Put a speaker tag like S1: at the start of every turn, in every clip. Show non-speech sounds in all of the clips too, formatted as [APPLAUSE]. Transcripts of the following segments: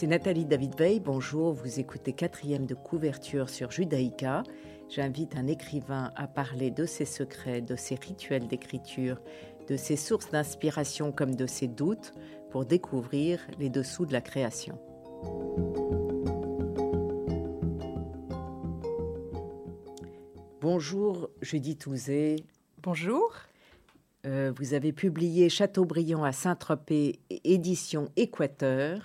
S1: C'est Nathalie David Veil. Bonjour, vous écoutez quatrième de couverture sur Judaïka. J'invite un écrivain à parler de ses secrets, de ses rituels d'écriture, de ses sources d'inspiration comme de ses doutes pour découvrir les dessous de la création. Bonjour Judith Ouzé.
S2: Bonjour.
S1: Euh, vous avez publié Chateaubriand à Saint-Tropez, édition Équateur.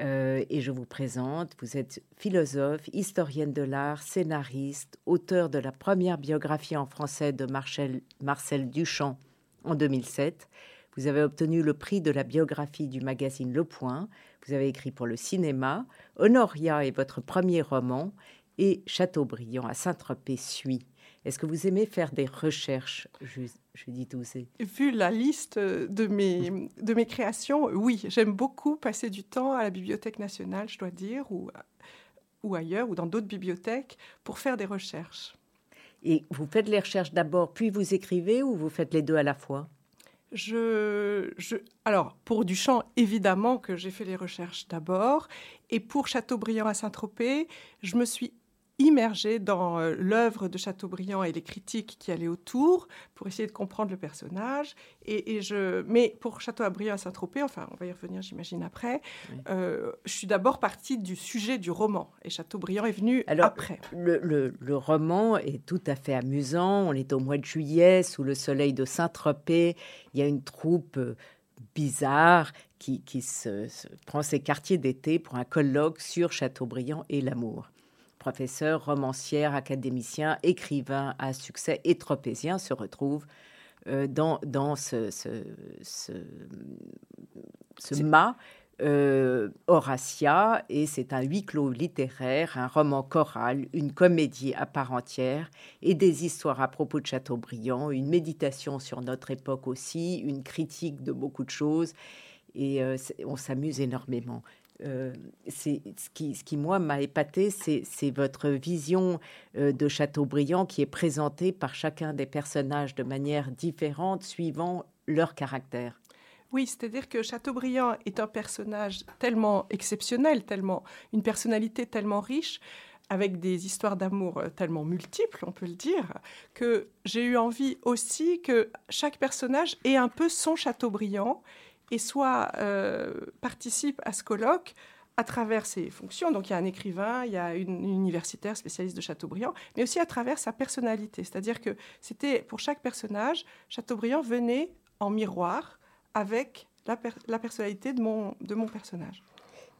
S1: Euh, et je vous présente, vous êtes philosophe, historienne de l'art, scénariste, auteur de la première biographie en français de Marcel, Marcel Duchamp en 2007. Vous avez obtenu le prix de la biographie du magazine Le Point. Vous avez écrit pour le cinéma. Honoria est votre premier roman et Chateaubriand à Saint-Tropez suit. Est-ce que vous aimez faire des recherches, Judith Doucet
S2: Vu la liste de mes, de mes créations, oui, j'aime beaucoup passer du temps à la Bibliothèque nationale, je dois dire, ou, ou ailleurs, ou dans d'autres bibliothèques, pour faire des recherches.
S1: Et vous faites les recherches d'abord, puis vous écrivez, ou vous faites les deux à la fois?
S2: Je, alors, pour Duchamp, évidemment que j'ai fait les recherches d'abord. Et pour Chateaubriand à Saint-Tropez, je me suis immergé dans euh, l'œuvre de Chateaubriand et les critiques qui allaient autour pour essayer de comprendre le personnage. Et, je, mais pour Chateaubriand à Saint-Tropez, enfin, on va y revenir, j'imagine, après, euh, je suis d'abord partie du sujet du roman. Et Chateaubriand est venu après.
S1: Le, le, roman est tout à fait amusant. On est au mois de juillet, sous le soleil de Saint-Tropez. Il y a une troupe euh, bizarre qui, qui se, prend ses quartiers d'été pour un colloque sur Chateaubriand et l'amour professeur, romancière, académicien, écrivain à succès et tropézien, se retrouve euh, dans, dans ce, ce, ce, mât euh, Horatia, et c'est un huis clos littéraire, un roman choral, une comédie à part entière, et des histoires à propos de Chateaubriand, une méditation sur notre époque aussi, une critique de beaucoup de choses, et euh, on s'amuse énormément. Euh, c'est ce qui, ce qui, moi, m'a épaté, c'est votre vision euh, de Chateaubriand qui est présentée par chacun des personnages de manière différente, suivant leur caractère.
S2: Oui, c'est-à-dire que Chateaubriand est un personnage tellement exceptionnel, tellement une personnalité tellement riche, avec des histoires d'amour euh, tellement multiples, on peut le dire, que j'ai eu envie aussi que chaque personnage ait un peu son Chateaubriand et soit euh, participe à ce colloque à travers ses fonctions. Donc il y a un écrivain, il y a une, universitaire spécialiste de Chateaubriand, mais aussi à travers sa personnalité. C'est-à-dire que c'était pour chaque personnage, Chateaubriand venait en miroir avec la, la personnalité de mon, de mon personnage.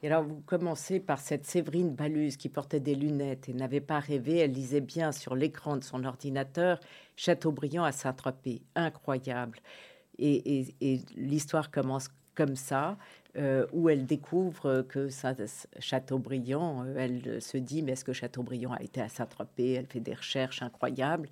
S1: Et alors, vous commencez par cette Séverine Baluse qui portait des lunettes et n'avait pas rêvé. Elle lisait bien sur l'écran de son ordinateur Chateaubriand à Saint-Tropez. Incroyable. Et, l'histoire commence comme ça, euh, où elle découvre que Chateaubriand, euh, elle se dit, mais est-ce que Chateaubriand a été à Saint-Tropez? Elle fait des recherches incroyables.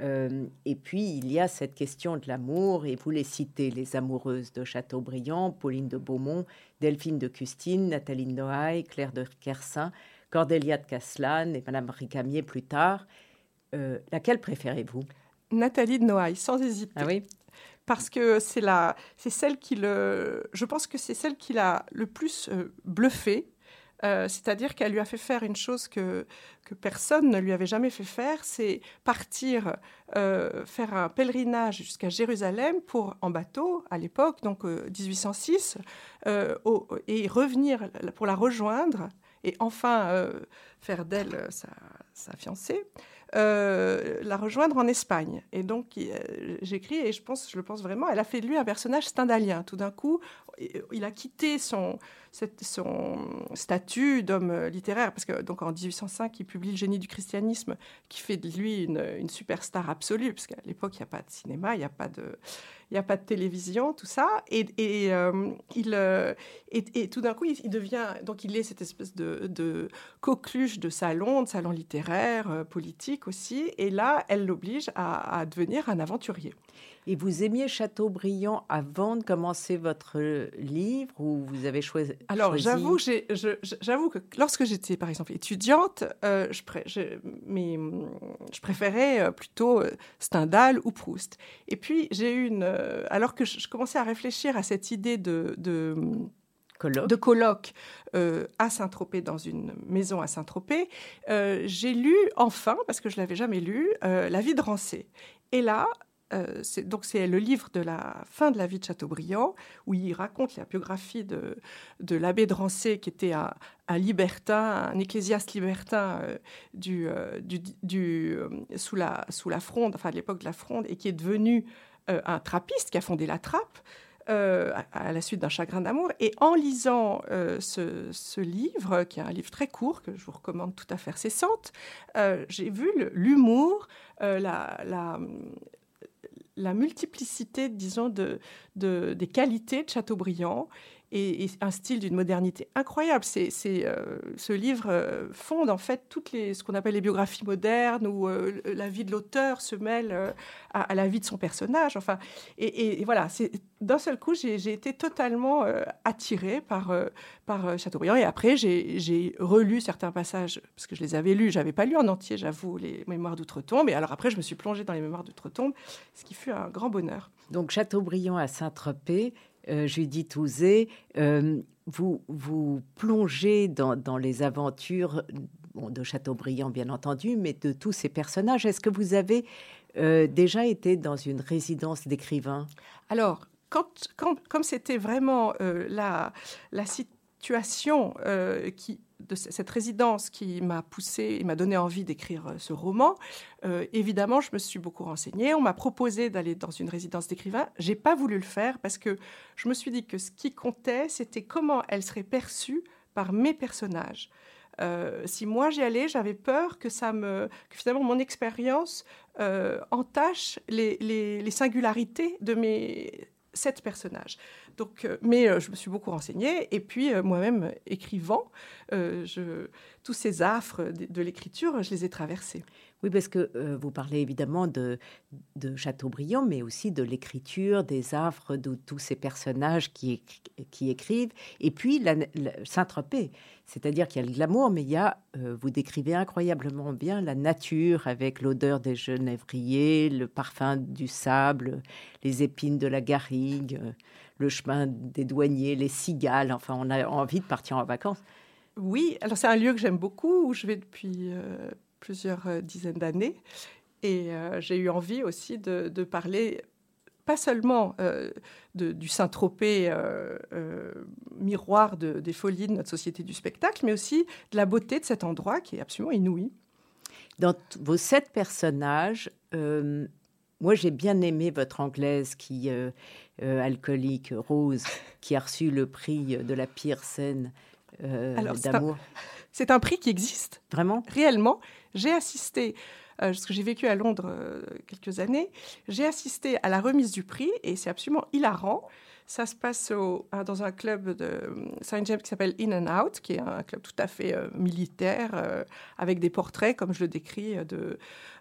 S1: Euh, et puis, il y a cette question de l'amour, et vous les citez, les amoureuses de Chateaubriand, Pauline de Beaumont, Delphine de Custine, Nathalie Noailles, Claire de Kersin, Cordélia de Caslan et Madame Ricamier plus tard. laquelle préférez-vous?
S2: Nathalie de Noailles, sans hésiter.
S1: Ah oui?
S2: Parce que c'est la, c'est celle qui le, je pense que c'est celle qui l'a le plus euh, bluffé. Euh, c'est-à-dire qu'elle lui a fait faire une chose que, que personne ne lui avait jamais fait faire, c'est partir euh, faire un pèlerinage jusqu'à Jérusalem pour, en bateau à l'époque, donc 1806, et revenir pour la rejoindre et enfin faire d'elle sa fiancée. Euh, la rejoindre en Espagne. Et donc, euh, j'écris et je pense, je le pense vraiment, elle a fait de lui un personnage stendhalien. Tout d'un coup, il a quitté son, statut d'homme littéraire, parce que donc en 1805, il publie Le génie du christianisme, qui fait de lui une, superstar absolue, parce qu'à l'époque, il n'y a pas de cinéma, il n'y a pas de a pas de télévision, tout ça. Et, et euh, il, euh, et, tout d'un coup, il, devient, donc il est cette espèce de, de coqueluche de salon, de salon littéraire, euh, politique, aussi. Et là, elle l'oblige à, devenir un aventurier.
S1: Et vous aimiez Chateaubriand avant de commencer votre livre ou vous avez choisi
S2: Alors j'avoue, j'avoue que lorsque j'étais par exemple étudiante, euh, je, mais, je, préférais euh, plutôt euh, Stendhal ou Proust. Et puis j'ai eu une, alors que je, commençais à réfléchir à cette idée de, de
S1: colloque,
S2: de colloque à Saint-Tropez, dans une maison à Saint-Tropez, j'ai lu enfin, parce que je l'avais jamais lu, La vie de Rancé. Et là, euh, donc c'est le livre de la fin de la vie de Chateaubriand, où il raconte la biographie de, de l'abbé de Rancé, qui était un, libertin, un ecclésiaste libertin euh, du, euh, du, sous, la, sous la fronde, enfin à l'époque de la fronde, et qui est devenu un trappiste, qui a fondé la trappe. À, la suite d'un chagrin d'amour. Et en lisant ce, livre, qui est un livre très court, que je vous recommande tout à fait cessante, j'ai vu l'humour, la, la multiplicité, disons, de, des qualités de Chateaubriand et, un style d'une modernité incroyable. C'est, euh, ce livre euh, fonde en fait toutes les, ce qu'on appelle les biographies modernes où euh, la vie de l'auteur se mêle à, la vie de son personnage. Enfin, et, voilà, d'un seul coup, j'ai, été totalement attirée par, Chateaubriand. Et après, j'ai, relu certains passages parce que je les avais lus. J'avais pas lu en entier, j'avoue, les Mémoires d'outre-tombe. Et alors après, je me suis plongée dans les Mémoires d'outre-tombe, ce qui fut un grand bonheur.
S1: Donc Chateaubriand à Saint-Tropez, Judith Ouzé, euh, vous, vous plongez dans, les aventures de Chateaubriand, bien entendu, mais de tous ces personnages. Est-ce que vous avez euh, déjà été dans une résidence d'écrivains
S2: Alors, quand, comme c'était vraiment la, la situation qui de cette résidence qui m'a poussé et m'a donné envie d'écrire euh, ce roman, euh, évidemment, je me suis beaucoup renseignée. On m'a proposé d'aller dans une résidence d'écrivain. J'ai pas voulu le faire parce que je me suis dit que ce qui comptait, c'était comment elle serait perçue par mes personnages. Euh, si moi j'y allais, j'avais peur que ça me, finalement mon expérience entache les, singularités de mes sept personnages. Donc, euh, mais euh, je me suis beaucoup renseignée et puis euh, moi-même écrivant, tous ces affres de, l'écriture, je les ai traversés.
S1: Oui, parce que vous parlez évidemment de, de Chateaubriand, mais aussi de l'écriture, des affres de tous ces personnages qui, qui écrivent, et puis Saint-Tropez. C'est-à-dire qu'il y a le glamour, mais il y a, vous décrivez incroyablement bien la nature avec l'odeur des genévriers, le parfum du sable, les épines de la garrigue le chemin des douaniers, les cigales. Enfin, on a envie de partir en vacances.
S2: Oui, alors c'est un lieu que j'aime beaucoup, où je vais depuis euh, plusieurs euh, dizaines d'années. Et euh, j'ai eu envie aussi de, parler, pas seulement du Saint-Tropez, miroir des folies de notre société du spectacle, mais aussi de la beauté de cet endroit qui est absolument inouï.
S1: Dans vos sept personnages, moi, j'ai bien aimé votre anglaise qui euh, euh, alcoolique Rose, qui a reçu le prix de la pire scène euh, d'amour. [LAUGHS]
S2: C'est un, prix qui existe.
S1: Vraiment?
S2: Réellement. J'ai assisté, parce que j'ai vécu à Londres quelques années, j'ai assisté à la remise du prix et c'est absolument hilarant. Ça se passe dans un club de Saint James qui s'appelle In and Out, qui est un club tout à fait euh, militaire, euh, avec des portraits, comme je le décris, de,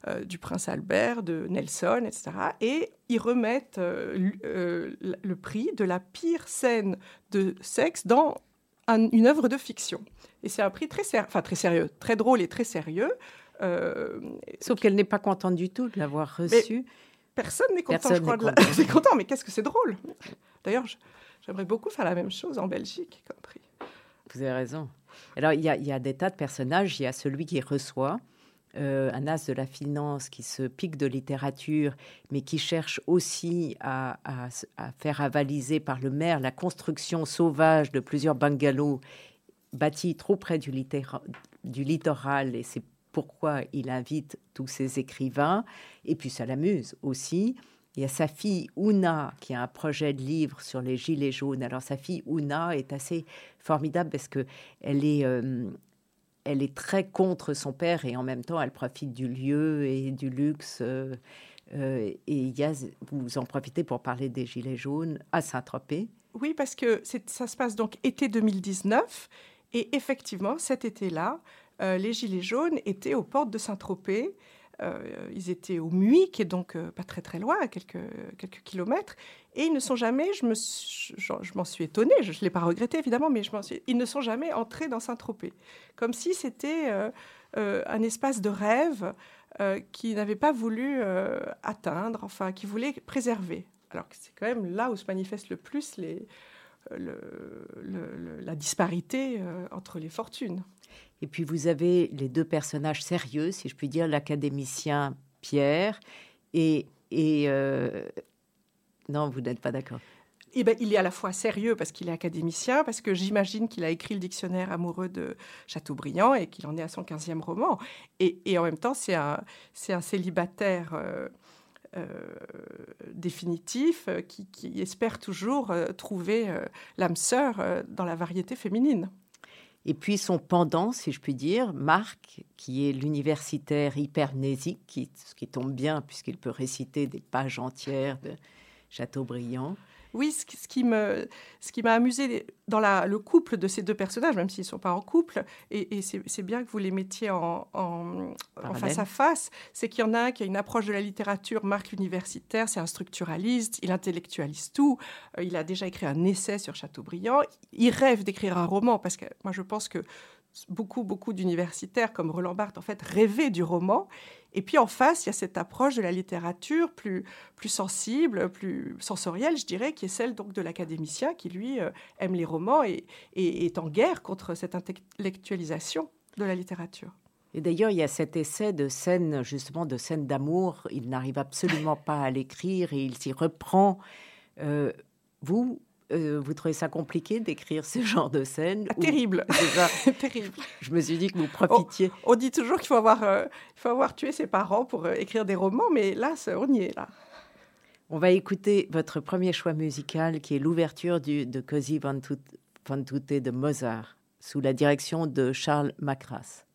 S2: euh, du prince Albert, de Nelson, etc. Et ils remettent le prix de la pire scène de sexe dans une œuvre de fiction. Et c'est un prix très, enfin, très sérieux, très drôle et très sérieux.
S1: Sauf qu'elle n'est pas contente du tout de l'avoir reçu.
S2: Personne n'est content, je crois. Content. [LAUGHS] content, mais qu'est-ce que c'est drôle D'ailleurs, j'aimerais beaucoup faire la même chose en Belgique, compris.
S1: Vous avez raison. Alors, il y, a, des tas de personnages. Il y a celui qui reçoit, euh, un as de la finance qui se pique de littérature, mais qui cherche aussi à, faire avaliser par le maire la construction sauvage de plusieurs bungalows bâtis trop près du, du littoral. Et c'est pourquoi il invite tous ces écrivains. Et puis, ça l'amuse aussi. Il y a sa fille Ouna qui a un projet de livre sur les gilets jaunes. Alors sa fille Ouna est assez formidable parce que elle est, euh, elle est très contre son père et en même temps elle profite du lieu et du luxe. Euh, euh, et il y a, vous en profitez pour parler des gilets jaunes à Saint-Tropez.
S2: Oui, parce que ça se passe donc été 2019 et effectivement cet été-là, les gilets jaunes étaient aux portes de Saint-Tropez ils étaient au Muy, qui est donc pas très très loin, à quelques, quelques kilomètres, et ils ne sont jamais, je, me, je, m'en suis étonnée, je ne l'ai pas regretté évidemment, mais ils ne sont jamais entrés dans Saint-Tropez. Comme si c'était un espace de rêve qu'ils n'avaient pas voulu atteindre, enfin, qu'ils voulaient préserver. Alors que c'est quand même là où se manifestent le plus la disparité euh, entre les fortunes.
S1: Et puis vous avez les deux personnages sérieux, si je puis dire, l'académicien Pierre et... euh, Non, vous n'êtes pas d'accord.
S2: Eh ben, il est à la fois sérieux parce qu'il est académicien, parce que j'imagine qu'il a écrit le dictionnaire amoureux de Chateaubriand et qu'il en est à son 15e roman. Et, en même temps, c'est un, célibataire euh, euh, définitif qui, espère toujours trouver l'âme sœur dans la variété féminine.
S1: Et puis son pendant, si je puis dire, Marc, qui est l'universitaire hypernésique, ce qui tombe bien puisqu'il peut réciter des pages entières de Chateaubriand.
S2: Oui, ce, qui me, ce qui m'a amusé dans la, le couple de ces deux personnages, même s'ils ne sont pas en couple, et, c'est bien que vous les mettiez en, en, face à face, c'est qu'il y en a un qui a une approche de la littérature, Marc universitaire, c'est un structuraliste, il intellectualise tout, euh, il a déjà écrit un essai sur Chateaubriand, il rêve d'écrire un roman, parce que moi je pense que beaucoup, beaucoup d'universitaires comme Roland Barthes, en fait, rêvaient du roman. Et puis en face, il y a cette approche de la littérature plus, sensible, plus sensorielle, je dirais, qui est celle donc de l'académicien qui, lui, euh, aime les romans et, est en guerre contre cette intellectualisation de la littérature.
S1: Et d'ailleurs, il y a cet essai de scène, justement, de scène d'amour. Il n'arrive absolument pas à l'écrire et il s'y reprend. Euh, vous, euh, vous trouvez ça compliqué d'écrire ce genre de scène
S2: ah, Terrible. [LAUGHS] terrible.
S1: Je me suis dit que vous profitiez.
S2: On, dit toujours qu'il faut avoir, euh, faut avoir tué ses parents pour euh, écrire des romans, mais là, on y est là.
S1: On va écouter votre premier choix musical, qui est l'ouverture de Così van, van tutte de Mozart, sous la direction de Charles Macras.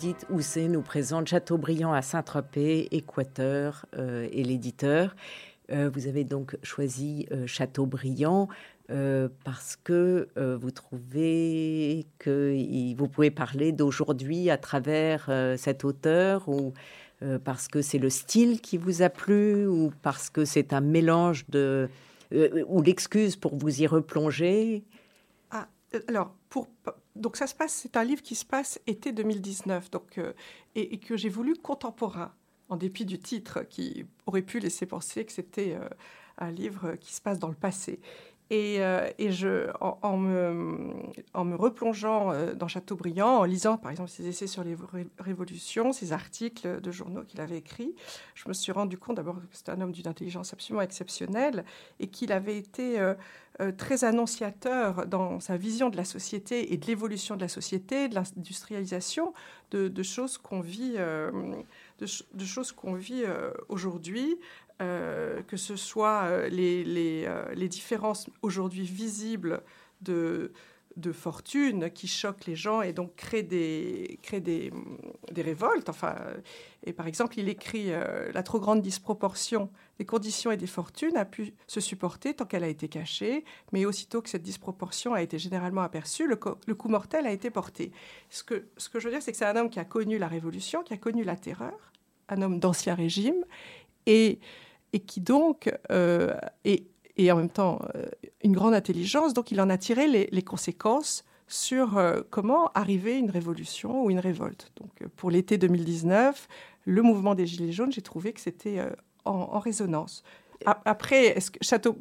S1: Judith Housset nous présente Chateaubriand à Saint-Tropez, Équateur et l'éditeur. vous avez donc choisi Chateaubriand. parce que vous trouvez que vous pouvez parler d'aujourd'hui à travers cet auteur ou parce que c'est le style qui vous a plu ou parce que c'est un mélange de ou l'excuse pour vous y replonger?
S2: Ah, alors pour donc ça se passe, c'est un livre qui se passe été 2019, donc euh, et, que j'ai voulu contemporain, en dépit du titre qui aurait pu laisser penser que c'était euh, un livre qui se passe dans le passé. Et, euh, et je, en, me, replongeant dans Chateaubriand, en lisant par exemple ses essais sur les révolutions, ses articles de journaux qu'il avait écrits, je me suis rendu compte d'abord que c'était un homme d'une intelligence absolument exceptionnelle et qu'il avait été euh, très annonciateur dans sa vision de la société et de l'évolution de la société, de l'industrialisation, de, choses qu'on vit, euh, de, choses qu'on vit euh, que ce soit les, les différences aujourd'hui visibles de de fortune qui choquent les gens et donc créent des, créent des, des révoltes. Enfin, et par exemple, il écrit euh, La trop grande disproportion des conditions et des fortunes a pu se supporter tant qu'elle a été cachée, mais aussitôt que cette disproportion a été généralement aperçue, le, le coup mortel a été porté. Ce que, ce que je veux dire, c'est que c'est un homme qui a connu la Révolution, qui a connu la terreur, un homme d'ancien régime, et, et qui donc euh, est et en même temps euh, une grande intelligence. Donc il en a tiré les, conséquences sur euh, comment arriver une révolution ou une révolte. Donc pour l'été 2019, le mouvement des Gilets jaunes, j'ai trouvé que c'était en, résonance. Après,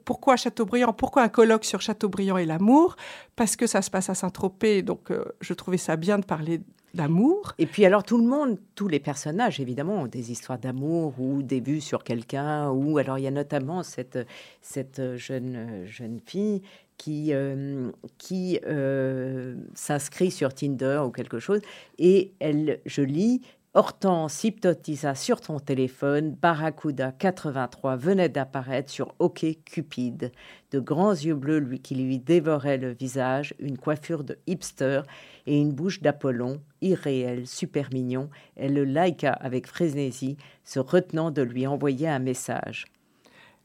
S2: pourquoi Chateaubriand Pourquoi un colloque sur Chateaubriand et l'amour? Parce que ça se passe à Saint-Tropez, donc je trouvais ça bien de parler d'amour.
S1: Et puis alors tout le monde, tous les personnages évidemment ont des histoires d'amour ou des vues sur quelqu'un. Ou alors il y a notamment cette, cette jeune, jeune fille qui, euh, qui euh, s'inscrit sur Tinder ou quelque chose. Et elle, je lis, Hortense hypnotisa sur ton téléphone. Barracuda 83 venait d'apparaître sur OK Cupid. De grands yeux bleus lui, qui lui dévoraient le visage, une coiffure de hipster et une bouche d'Apollon, irréel, super mignon. Elle le likea avec frénésie, se retenant de lui envoyer un message.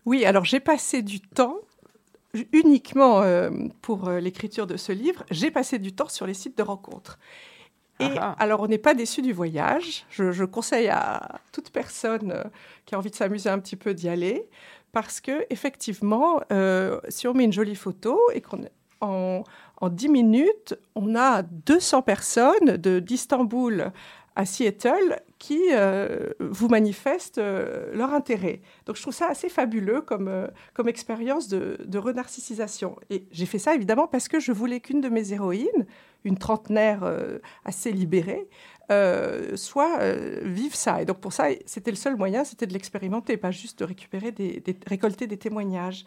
S2: Oui, alors j'ai passé du temps uniquement euh, pour euh, l'écriture de ce livre, j'ai passé du temps sur les sites de rencontres. Et ah ah. alors, on n'est pas déçu du voyage. Je, conseille à toute personne euh, qui a envie de s'amuser un petit peu d'y aller, parce que effectivement, euh, si on met une jolie photo et qu'on en, en 10 minutes, on a 200 personnes d'Istanbul à Seattle qui euh, vous manifestent leur intérêt. Donc je trouve ça assez fabuleux comme, comme expérience de, de renarcissisation. Et j'ai fait ça évidemment parce que je voulais qu'une de mes héroïnes, une trentenaire euh, assez libérée, euh, soit euh, vive ça. Et donc pour ça, c'était le seul moyen, c'était de l'expérimenter, pas juste de récupérer, des, récolter des témoignages.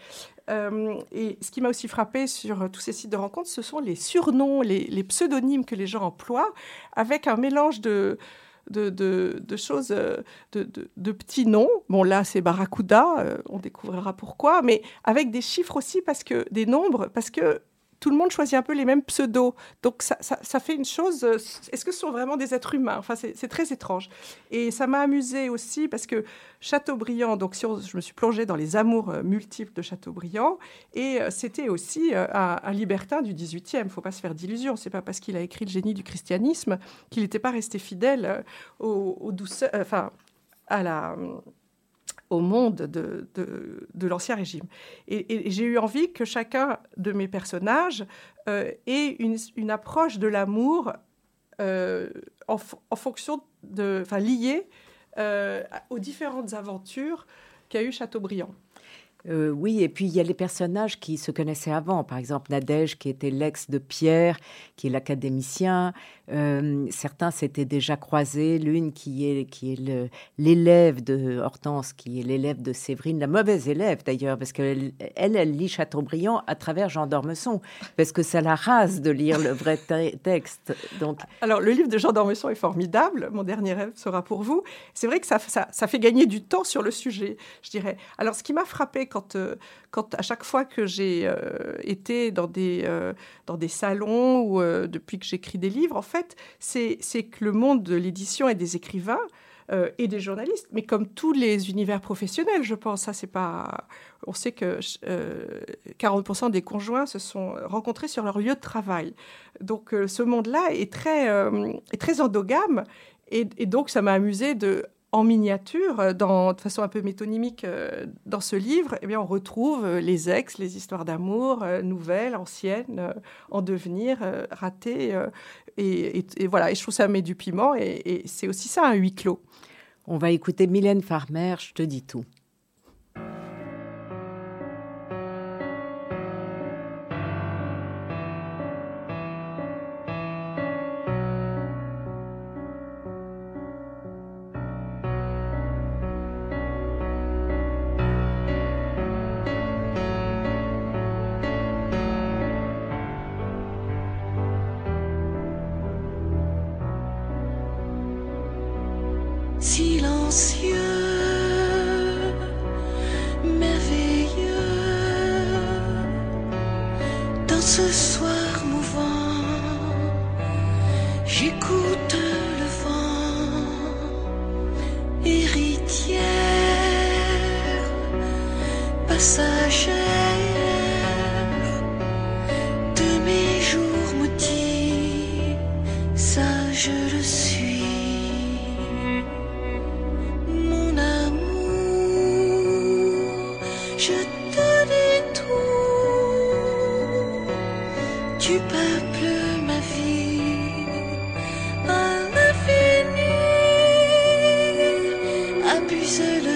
S2: et ce qui m'a aussi frappé sur tous ces sites de rencontres, ce sont les surnoms, les, pseudonymes que les gens emploient, avec un mélange de de, choses, de, de, petits noms. Bon, là, c'est Barracuda, on découvrira pourquoi, mais avec des chiffres aussi, parce que des nombres, parce que tout le monde choisit un peu les mêmes pseudos. Donc ça, ça, fait une chose. Euh, est-ce que ce sont vraiment des êtres humains? Enfin, c'est très étrange. Et ça m'a amusé aussi parce que Chateaubriand, donc je me suis plongée dans les amours euh, multiples de Chateaubriand, et euh, c'était aussi un, libertin du 18e. Il ne faut pas se faire d'illusions. C'est pas parce qu'il a écrit le génie du christianisme qu'il n'était pas resté fidèle au, au douceur, enfin, à la au monde de, de, l'Ancien Régime. Et, j'ai eu envie que chacun de mes personnages euh, ait une, une, approche de l'amour euh, en, en, fonction de, enfin, liée euh, aux différentes aventures qu'a eu Chateaubriand.
S1: Euh, oui, et puis il y a les personnages qui se connaissaient avant. Par exemple, Nadège, qui était l'ex de Pierre, qui est l'académicien. Euh, certains s'étaient déjà croisés. L'une qui est, l'élève de Hortense, qui est l'élève de Séverine, la mauvaise élève d'ailleurs, parce qu'elle, elle, lit Chateaubriand à travers Jean d'Ormesson, parce que ça la rase de lire le vrai texte. Donc...
S2: Alors, le livre de Jean d'Ormesson est formidable. Mon dernier rêve sera pour vous. C'est vrai que ça, ça, ça fait gagner du temps sur le sujet, je dirais. Alors, ce qui m'a frappé quand, quand à chaque fois que j'ai été dans des, dans des salons ou depuis que j'écris des livres, en fait, c'est que le monde de l'édition et des écrivains euh, et des journalistes, mais comme tous les univers professionnels, je pense. Ça, c'est pas. On sait que 40% euh, des conjoints se sont rencontrés sur leur lieu de travail. Donc, euh, ce monde-là est très, est très endogame. Et, donc, ça m'a amusé de en miniature, dans, de façon un peu métonymique dans ce livre, eh bien, on retrouve les ex, les histoires d'amour, nouvelles, anciennes, en devenir, ratées. Et, voilà, et je trouve ça met du piment, et c'est aussi ça un huis clos.
S3: On va écouter Mylène Farmer, je te dis tout.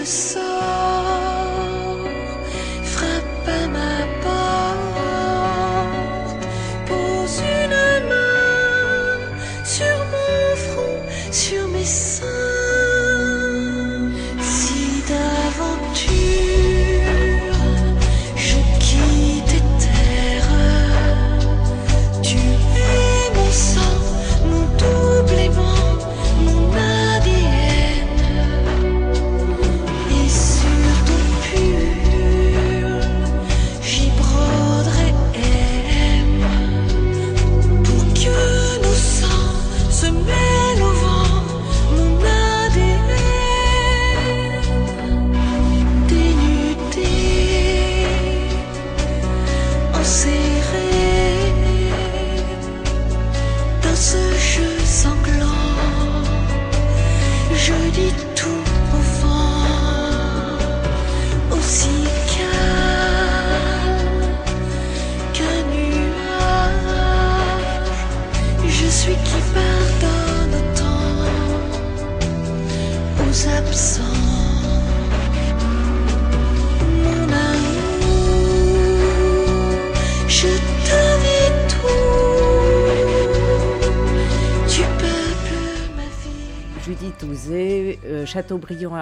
S3: so ce jeu sanglant. Je dis tout Chateaubriand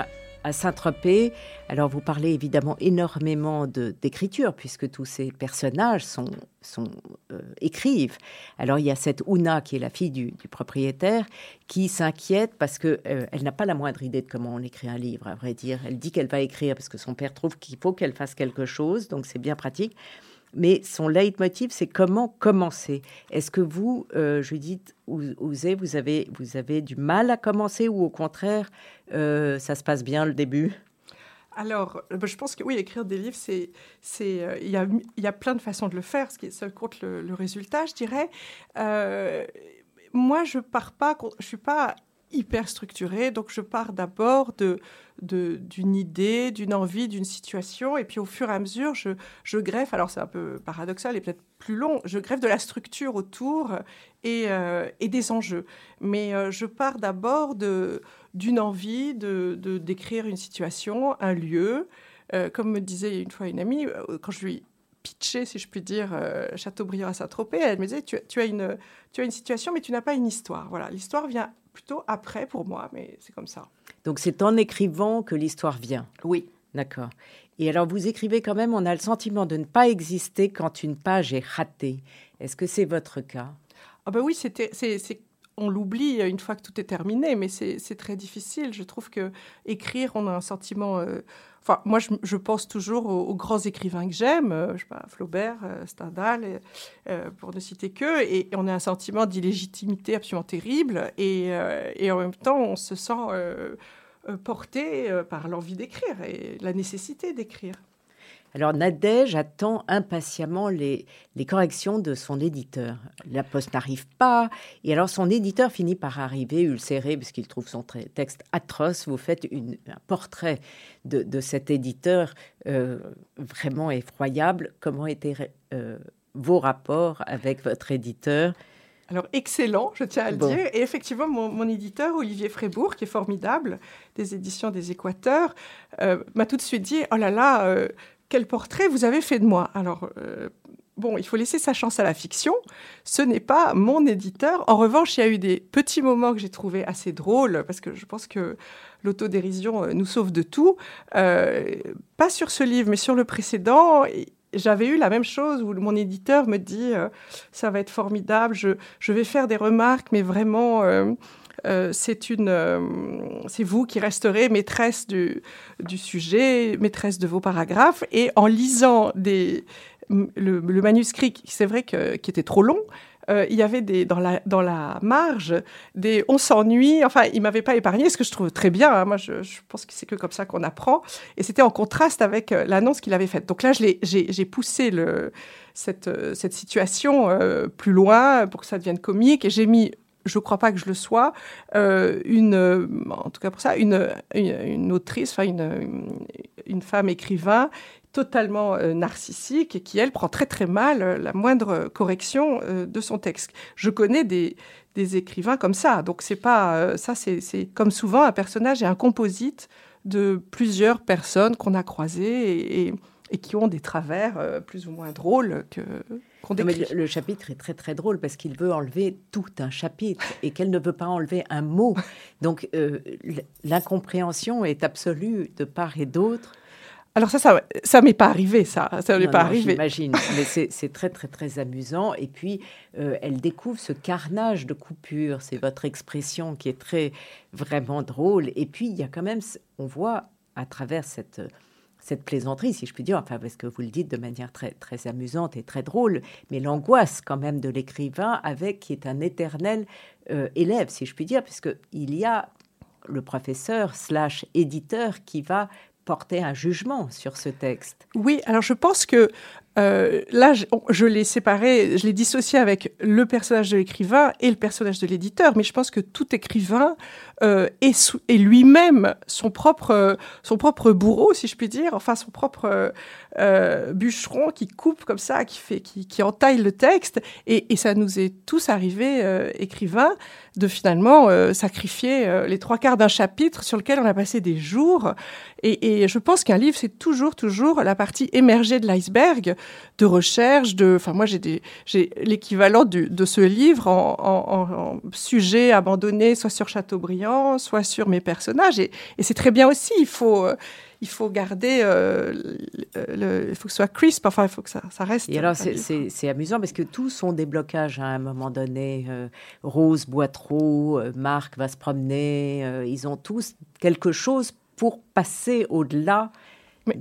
S3: à, Saint-Tropez. Alors, vous parlez évidemment énormément d'écriture, puisque tous ces personnages sont, euh, écrivent. Alors, il y a cette Ouna, qui est la fille du, propriétaire, qui s'inquiète parce qu'elle euh, elle n'a pas la moindre idée de comment on écrit un livre, à vrai dire. Elle dit qu'elle va écrire parce que son père trouve qu'il faut qu'elle fasse quelque chose, donc c'est bien pratique mais son leitmotiv, c'est comment commencer. Est-ce que vous, euh, Judith Ouzé, vous avez, vous avez du mal à commencer ou au contraire, euh, ça se passe bien le début?
S2: Alors, euh, je pense que oui, écrire des livres, c'est, c'est, il y, a, y a plein de façons de le faire. Ce qui seul compte le, le résultat, je dirais. moi, je pars pas, je suis pas hyper structurée, donc je pars d'abord de d'une idée, d'une envie, d'une situation. Et puis au fur et à mesure, je, je greffe, alors c'est un peu paradoxal et peut-être plus long, je greffe de la structure autour et, euh, et des enjeux. Mais euh, je pars d'abord d'une envie de, décrire une situation, un lieu. Euh, comme me disait une fois une amie, quand je lui pitché, si je puis dire, Châteaubriand à Saint-Tropez, elle me disait, tu, tu, as une, tu as une situation, mais tu n'as pas une histoire. Voilà, l'histoire vient plutôt après pour moi, mais c'est comme ça.
S3: Donc c'est en écrivant que l'histoire vient.
S2: Oui.
S3: D'accord. Et alors vous écrivez quand même, on a le sentiment de ne pas exister quand une page est ratée. Est-ce que c'est votre cas?
S2: Ah ben oui, c'était, c'est, on l'oublie une fois que tout est terminé, mais c'est très difficile. Je trouve que écrire, on a un sentiment, euh, Enfin, moi, je, pense toujours aux, grands écrivains que j'aime, euh, Flaubert, euh, Stendhal, euh, pour ne citer que, et, on a un sentiment d'illégitimité absolument terrible, et, et, en même temps, on se sent porté par l'envie d'écrire et la nécessité d'écrire.
S1: Alors Nadège attend impatiemment les, corrections de son éditeur. La poste n'arrive pas, et alors son éditeur finit par arriver ulcéré parce qu'il trouve son texte atroce. Vous faites un portrait de, cet éditeur euh, vraiment effroyable. Comment étaient euh, vos rapports avec votre éditeur?
S2: Alors, excellent, je tiens à le dire. Et effectivement, mon, éditeur, Olivier Frébourg, qui est formidable, des éditions des Équateurs, euh, m'a tout de suite dit Oh là là, quel portrait vous avez fait de moi Alors, euh, bon, il faut laisser sa chance à la fiction. Ce n'est pas mon éditeur. En revanche, il y a eu des petits moments que j'ai trouvé assez drôles, parce que je pense que l'autodérision euh, nous sauve de tout. Euh, pas sur ce livre, mais sur le précédent. J'avais eu la même chose où mon éditeur me dit ça va être formidable, je, vais faire des remarques, mais vraiment euh, euh, c'est vous qui resterez maîtresse du, sujet, maîtresse de vos paragraphes. Et en lisant le, manuscrit, c'est vrai que, qui était trop long, euh, il y avait dans, la, marge des on s'ennuie. Enfin, il m'avait pas épargné, ce que je trouve très bien. Hein. Moi, je, pense que c'est que comme ça qu'on apprend. Et c'était en contraste avec l'annonce qu'il avait faite. Donc là, j'ai poussé cette situation plus loin pour que ça devienne comique. Et j'ai mis je ne crois pas que je le sois, euh, une, euh, en tout cas pour ça, une, une, autrice, enfin une, une, femme écrivain totalement euh, narcissique et qui, elle, prend très très mal la moindre correction de son texte. Je connais des, des écrivains comme ça, donc c'est pas ça, c'est comme souvent un personnage et un composite de plusieurs personnes qu'on a croisées et, et, qui ont des travers plus ou moins drôles que
S1: le, chapitre est très très drôle parce qu'il veut enlever tout un chapitre [LAUGHS] et qu'elle ne veut pas enlever un mot. Donc euh, l'incompréhension est absolue de part et d'autre.
S2: Alors ça, ça, ça m'est pas arrivé, ça. Ça m'est pas arrivé.
S1: J'imagine, [LAUGHS] mais c'est très très très amusant. Et puis euh, elle découvre ce carnage de coupures. C'est votre expression qui est très vraiment drôle. Et puis il y a quand même, on voit à travers cette cette plaisanterie, si je puis dire, enfin parce que vous le dites de manière très, très amusante et très drôle, mais l'angoisse quand même de l'écrivain avec qui est un éternel euh, élève, si je puis dire, puisqu'il y a le professeur slash éditeur qui va porter un jugement sur ce texte.
S2: Oui, alors je pense que euh, là, je, l'ai séparé, je l'ai dissocié avec le personnage de l'écrivain et le personnage de l'éditeur, mais je pense que tout écrivain euh, est, lui-même son propre, son propre bourreau, si je puis dire, enfin son propre euh, bûcheron qui coupe comme ça, qui, fait, qui, qui entaille le texte. Et, ça nous est tous arrivé, écrivains, de finalement sacrifier les trois quarts d'un chapitre sur lequel on a passé des jours. Et je pense qu'un livre, c'est toujours, toujours la partie émergée de l'iceberg de recherche, de, enfin moi j'ai l'équivalent de ce livre en, sujet abandonné, soit sur Chateaubriand, soit sur mes personnages, et, c'est très bien aussi. Il faut euh, il faut garder, euh, le, il faut que ce soit crisp, enfin, il faut que ça, ça reste.
S1: Et alors, c'est amusant parce que tous sont des blocages à un moment donné. Euh, Rose boit trop, Marc va se promener, ils ont tous quelque chose pour passer au-delà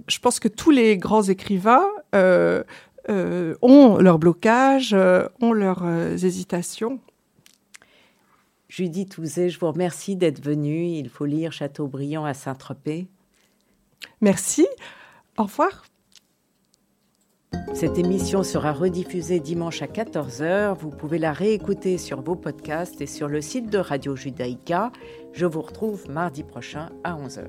S2: je pense que tous les grands écrivains euh, euh, ont leurs blocages, euh, ont leurs hésitations.
S1: Judith Ouzet, je vous remercie d'être venue. Il faut lire Chateaubriand à Saint-Tropez.
S2: Merci. Au revoir.
S1: Cette émission sera rediffusée dimanche à 14h. Vous pouvez la réécouter sur vos podcasts et sur le site de Radio Judaïka. Je vous retrouve mardi prochain à 11h.